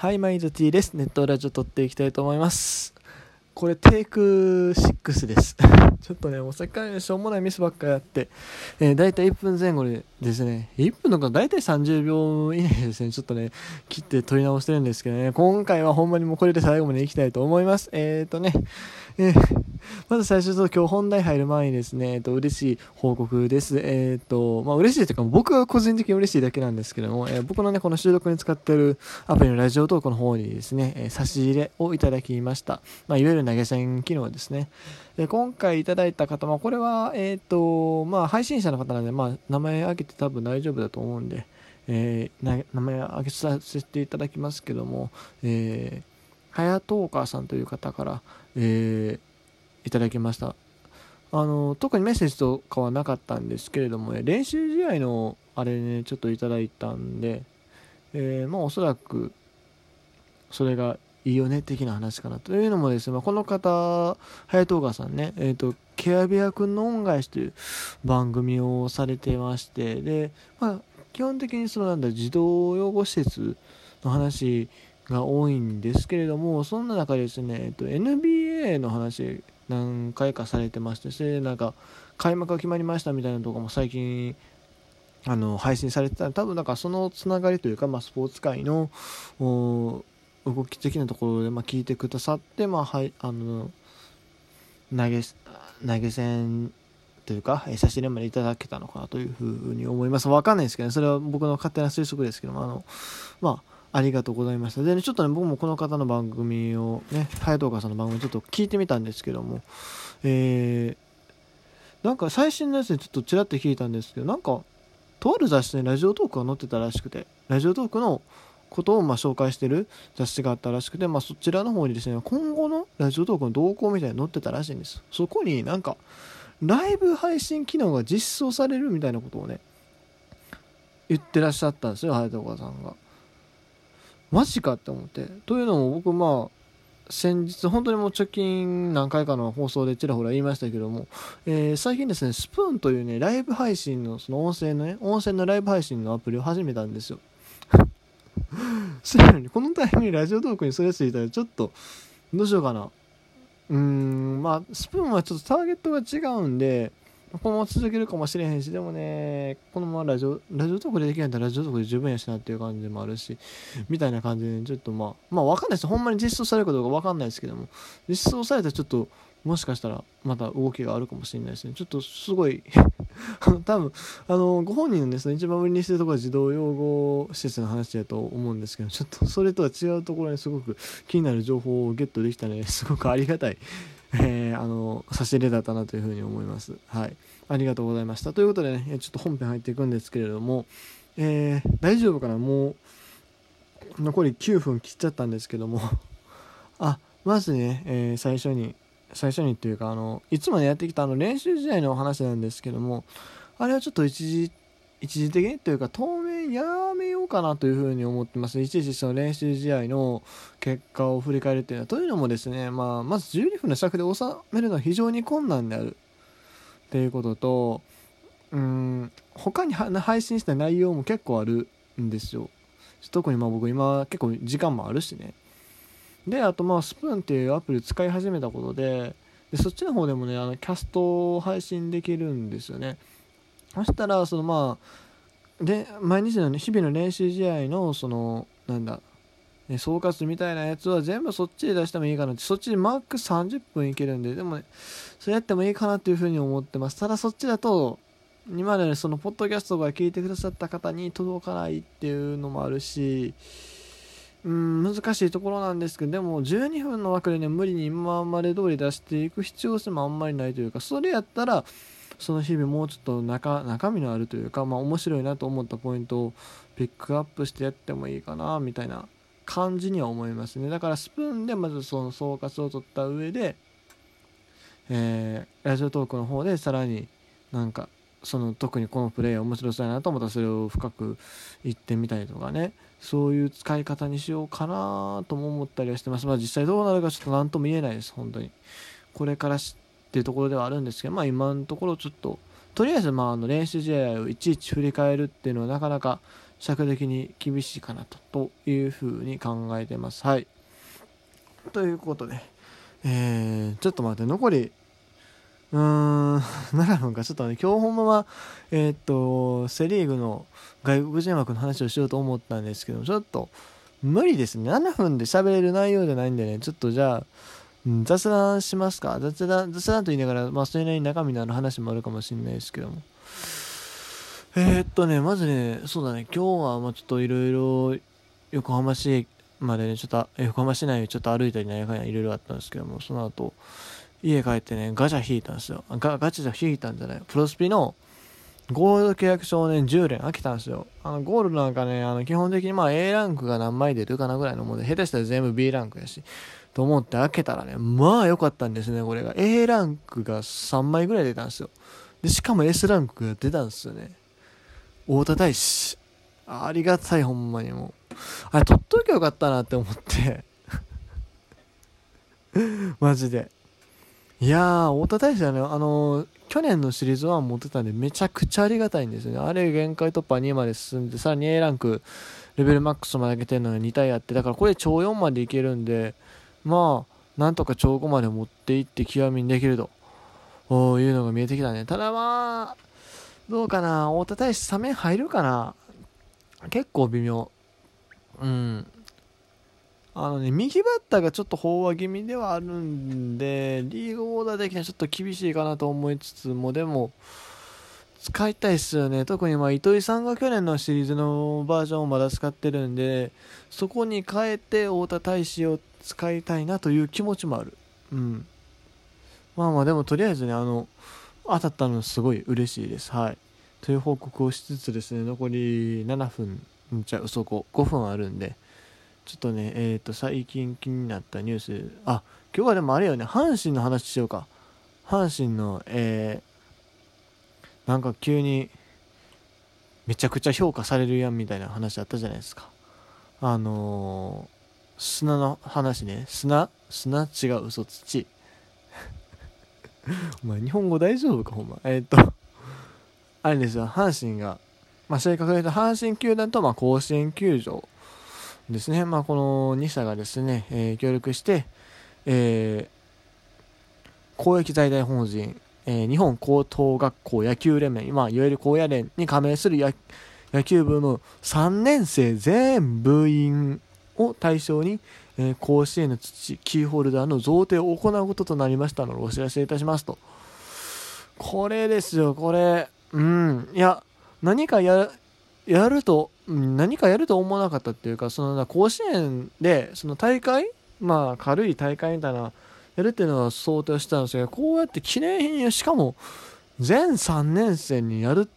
はい、マイズティーです。ネットラジオ撮っていきたいと思います。これテイク6です。ちょっとね、もうさっからしょうもないミスばっかやって、えー、だいたい1分前後でですね、1分とかだいたい30秒以内ですね、ちょっとね、切って撮り直してるんですけどね、今回はほんまにもうこれで最後までいきたいと思います。えーとね、えー、まず最初と今日本題入る前にですね、えっと、嬉しい報告です。えっ、ー、と、まあ嬉しいというか僕が個人的に嬉しいだけなんですけども、えー、僕のね、この収録に使ってるアプリのラジオトークの方にですね、えー、差し入れをいただきました。まあいわゆる投げ銭機能ですね。で今回いただいた方、まあこれは、えっ、と、まあ配信者の方なんで、まあ名前挙げて多分大丈夫だと思うんで、えー、名前挙げさせていただきますけども、えー、はやとうかさんという方から、えー、いただきました。あの特にメッセージとかはなかったんですけれども、ね、練習試合のあれね、ちょっといただいたんで、えー、まあおそらくそれがいいよね的な話かなというのもですね、まあ、この方、早東川さんね、えっ、ー、と、ケアビア君の恩返しという番組をされてまして、で、まあ、基本的にそのなんだ、児童養護施設の話が多いんですけれども、そんな中でですね、えっと、NBA の話何回かされてまして、それでなんか、開幕が決まりましたみたいなとこも最近、あの、配信されてた。多分なんかそのつながりというか、まあ、スポーツ界の、動き的なところで、まあ、聞いてくださって、まあ、はい、あの、投げ、投げ銭というか、差し入れまでいただけたのかなというふうに思います。わかんないですけどね、それは僕の勝手な推測ですけども、あの、まあ、ありがとうございました。で、ね、ちょっとね、僕もこの方の番組をね、隼人岡さんの番組ちょっと聞いてみたんですけども、えー、なんか最新のやつでちょっとちらっと聞いたんですけど、なんか、とある雑誌にラジオトークが載ってたらしくて、ラジオトークのことをま紹介してる雑誌があったらしくて、まあ、そちらの方にですね、今後のラジオトークの動向みたいに載ってたらしいんです。そこになんか、ライブ配信機能が実装されるみたいなことをね、言ってらっしゃったんですよ、隼人岡さんが。マジかって思って。というのも僕まあ、先日本当にもう直近何回かの放送でちらほら言いましたけども、えー、最近ですね、スプーンというね、ライブ配信の、その音声のね、音声のライブ配信のアプリを始めたんですよ。そやのに、このタイミングでラジオトークにそれついたらちょっと、どうしようかな。うーん、まあ、スプーンはちょっとターゲットが違うんで、このまま続けるかもしれへんし、でもね、このままラジオ、ラジオトークでできないんだらラジオトークで十分やしなっていう感じもあるし、みたいな感じで、ちょっとまあ、まあわかんないです。ほんまに実装されるかどうかわかんないですけども、実装されたらちょっと、もしかしたらまた動きがあるかもしれないですね。ちょっとすごい 多分、あの、ご本人のですね、一番売りにしてるところは児童養護施設の話だと思うんですけど、ちょっとそれとは違うところにすごく気になる情報をゲットできたので、すごくありがたいえー、あの、差し入れだったなというふうに思います。はい。ありがとうございました。ということでね、ちょっと本編入っていくんですけれども、えー、大丈夫かな？もう、残り9分切っちゃったんですけども あ、まずね、えー、最初に、最初にっていうか、あの、いつもね、やってきたあの練習試合の話なんですけども、あれはちょっと一時、一時的にというか、当面やめようかなというふうに思ってます。一時その練習試合の結果を振り返るっていうのは、というのもですね、まあ、まず12分の尺で収めるのは非常に困難である。っていうことと、うん、他に配信した内容も結構あるんですよ。特にまあ僕今結構時間もあるしね。で、あとまあスプーンっていうアプリ使い始めたことで、でそっちの方でもね、あのキャストを配信できるんですよね。そしたら、そのまあ、で、毎日のね、日々の練習試合の、その、なんだ、ね、総括みたいなやつは全部そっちで出してもいいかなって、そっちでマック30分いけるんで、でもね、それやってもいいかなっていうふうに思ってます。ただそっちだと、今までそのポッドキャストが聞いてくださった方に届かないっていうのもあるし、うん、難しいところなんですけど、でも12分の枠でね、無理に今まで通り出していく必要性もあんまりないというか、それやったら、その日々もうちょっと中中身のあるというか、まあ面白いなと思ったポイントをピックアップしてやってもいいかな、みたいな感じには思いますね。だからスプーンでまずその総括を取った上で、えー、ラジオトークの方でさらになんかその特にこのプレイ面白そうやなと思ったらそれを深く言ってみたりとかね。そういう使い方にしようかなとも思ったりはしてます。まあ実際どうなるかちょっと何とも言えないです。本当に。これからしっていうところではあるんですけどまあ今のところちょっととりあえずまああの練習試合をいちいち振り返るっていうのはなかなか尺的に厳しいかなとというふうに考えてます。はい。ということでえー、ちょっと待って残りうーん7分かちょっとね今日ほんまはえー、っとセ・リーグの外国人枠の話をしようと思ったんですけどちょっと無理ですね。7分で喋れる内容じゃないんでね。ちょっとじゃあ雑談しますか。雑談雑談と言いながら、まあ、それなりに中身のある話もあるかもしれないですけども。えー、っとねまずねそうだね。今日はまあちょっといろいろ横浜市までねちょっと横浜市内をちょっと歩いたりなんやかんやいろいろあったんですけどもその後家帰ってねガチャ引いたんですよガガチャ引いたんじゃないプロスピのゴールド契約書をね、10連開けたんですよ。あの、ゴールドなんかね、あの、基本的にまあ A ランクが何枚出るかなぐらいのもので、下手したら全部 B ランクやし、と思って開けたらね、まあ良かったんですね、これが。A ランクが3枚ぐらい出たんですよ。で、しかも S ランクが出たんですよね。大田大使。ありがたい、ほんまにもう。あれ、取っときゃよかったなって思って マジで。いやー、大田大使はね、あのー、去年のシリーズ1持ってたんで、めちゃくちゃありがたいんですよね。あれ、限界突破2まで進んで、さらに A ランク、レベルマックスまで上げてるのが2体あって、だからこれ超4までいけるんで、まあ、なんとか超5まで持っていって極みにできるというのが見えてきたね。ただまあ、どうかな、太田大使サメ入るかな結構微妙。うん。あのね、右バッターがちょっと飽和気味ではあるんで、リーグオーダー的にはちょっと厳しいかなと思いつつも、でも、使いたいっすよね。特にまあ糸井さんが去年のシリーズのバージョンをまだ使ってるんで、そこに変えて太田大使を使いたいなという気持ちもある。うん。まあまあでもとりあえずね、あの、当たったのすごい嬉しいです。はい。という報告をしつつですね、残り7分、じゃあ嘘5、5分あるんで、ちょっとね、えっ、ー、と、最近気になったニュース、あ、今日はでもあれよね、阪神の話しようか。阪神の、えー、なんか急に、めちゃくちゃ評価されるやんみたいな話あったじゃないですか。あのー、砂の話ね。砂？砂？違う、嘘、土。お前、日本語大丈夫か、ほんま。えー、っと、あれですよ、阪神が、まあ、正確に言うと、阪神球団と、まあ、甲子園球場ですね、まあ、この2社がですね、えー、協力して、えー、公益財団法人、えー、日本高等学校野球連盟、まあ、いわゆる高野連に加盟する野球部の3年生全部員を対象に、え、甲子園の土、キーホルダーの贈呈を行うこととなりましたので、お知らせいたしますと。これですよ、これ。うん。いや、何か、やると、何かやると思わなかったっていうか、その甲子園で、その大会まあ、軽い大会みたいな、やるっていうのは想定してたんですけど、こうやって記念品、しかも、全3年生にやる、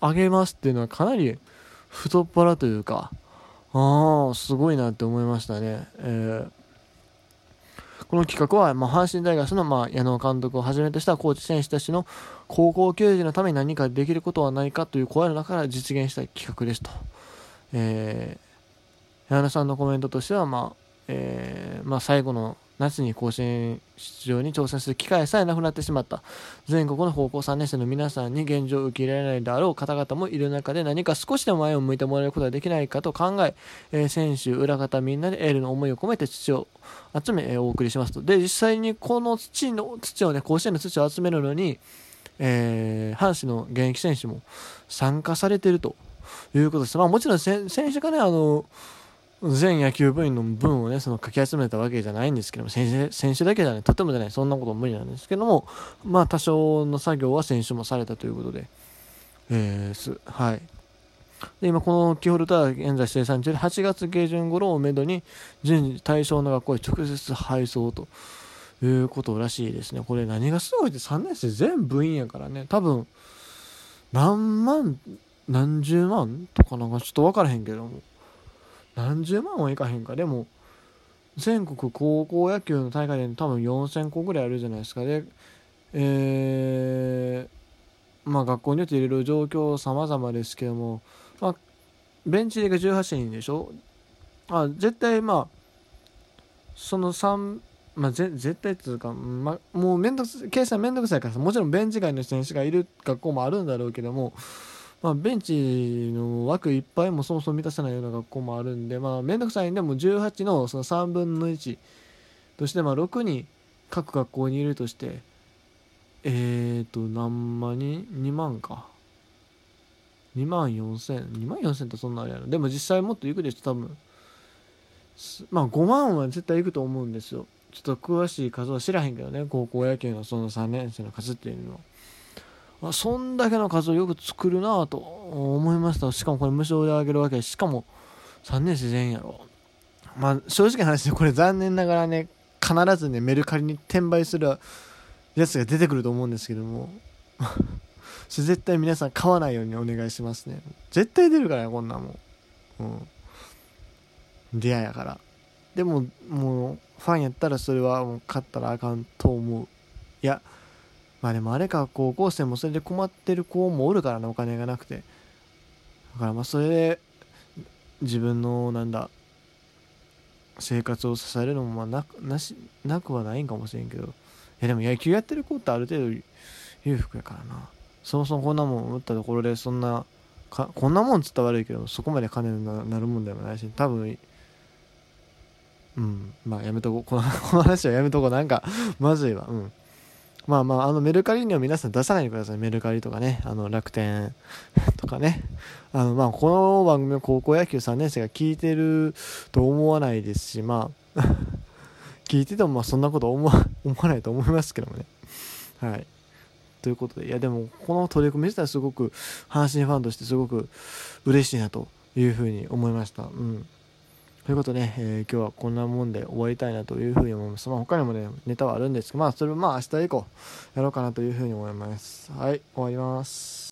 あげますっていうのはかなり太っ腹というか、ああ、すごいなって思いましたね。えーこの企画は、ま、阪神大学の、まあ、矢野監督をはじめとしたコーチ選手たちの高校球児のために何かできることはないかという声の中から実現した企画ですと。えー、矢野さんのコメントとしては、まあえーまあ、最後の夏に甲子園出場に挑戦する機会さえなくなってしまった全国の高校3年生の皆さんに現状を受け入れられないであろう方々もいる中で何か少しでも前を向いてもらえることができないかと考ええー、選手裏方みんなでエールの思いを込めて土を集め、えー、お送りしますと。で実際にこの土の土をね甲子園の土を集めるのに、えー、阪神の現役選手も参加されていると。いうことです、まあ、もちろん選手がねあの全野球部員の分をね、そのかき集めたわけじゃないんですけども、選手選手だけじゃね、とてもじゃない、そんなこと無理なんですけども、まあ多少の作業は選手もされたということで、えー、す、はい。で、今このキーホルダー現在生産中で8月下旬頃をめどに順次対象の学校へ直接配送ということらしいですね。これ何がすごいって3年生全部員やからね、多分何万、何十万とかなんかちょっと分からへんけども、何十万はいかへんか。でも全国高校野球の大会で多分4000個ぐらいあるじゃないですか。でえー、まあ学校によっていろいろ状況様々ですけども、まあ、ベンチが18人でしょ。あ絶対まあその3まあ、ぜ絶対っていうか、まあ、もうめんどく計算めんどくさいからもちろんベンチ外の選手がいる学校もあるんだろうけども。まあ、ベンチの枠いっぱいもそもそも満たせないような学校もあるんで、まあ、めんどくさいんでも18のその3分の1として、まあ、6に各学校にいるとして、えっ、ー、と、何万人 ?2 万か。2万4千、2万4千ってそんなあれやろ。でも実際もっと行くでしょ、多分。まあ5万は絶対行くと思うんですよ。ちょっと詳しい数は知らへんけどね、高校野球のその3年生の数っていうのは。まあ、そんだけの数をよく作るなと思いました。しかもこれ無償であげるわけ。でしかも3年生全員やろ。まあ正直な話でこれ残念ながらね、必ずね、メルカリに転売するやつが出てくると思うんですけども。それ絶対皆さん買わないようにお願いしますね。絶対出るからねこんなも。んうん。出会いやから。でももうファンやったらそれはもう買ったらあかんと思う。いやまあでもあれか高校生もそれで困ってる子もおるからなお金がなくて。だからまあそれで自分のなんだ生活を支えるのもまあななしなくはないんかもしれんけど。いやでも野球やってる子ってある程度裕福やからな。そもそもこんなもん打ったところでそんなかこんなもんつったら悪いけどそこまで金になるもんでもないし多分うんまあやめとこう。この この話はやめとこう。なんかまずいわ。うん。まあまああのメルカリには皆さん出さないでくださいメルカリとかねあの楽天とかねあのまあこの番組を高校野球3年生が聞いてると思わないですしまあ 聞いててもまあそんなこと思わ思わないと思いますけどもね。はい。ということで、いやでもこの取り組み自体すごく阪神ファンとしてすごく嬉しいなというふうに思いました。うん。ということで、えー、今日はこんなもんで終わりたいなというふうに思います。まあ他にもね、ネタはあるんですけど、まあそれもまあ明日以降やろうかなというふうに思います。はい、終わります。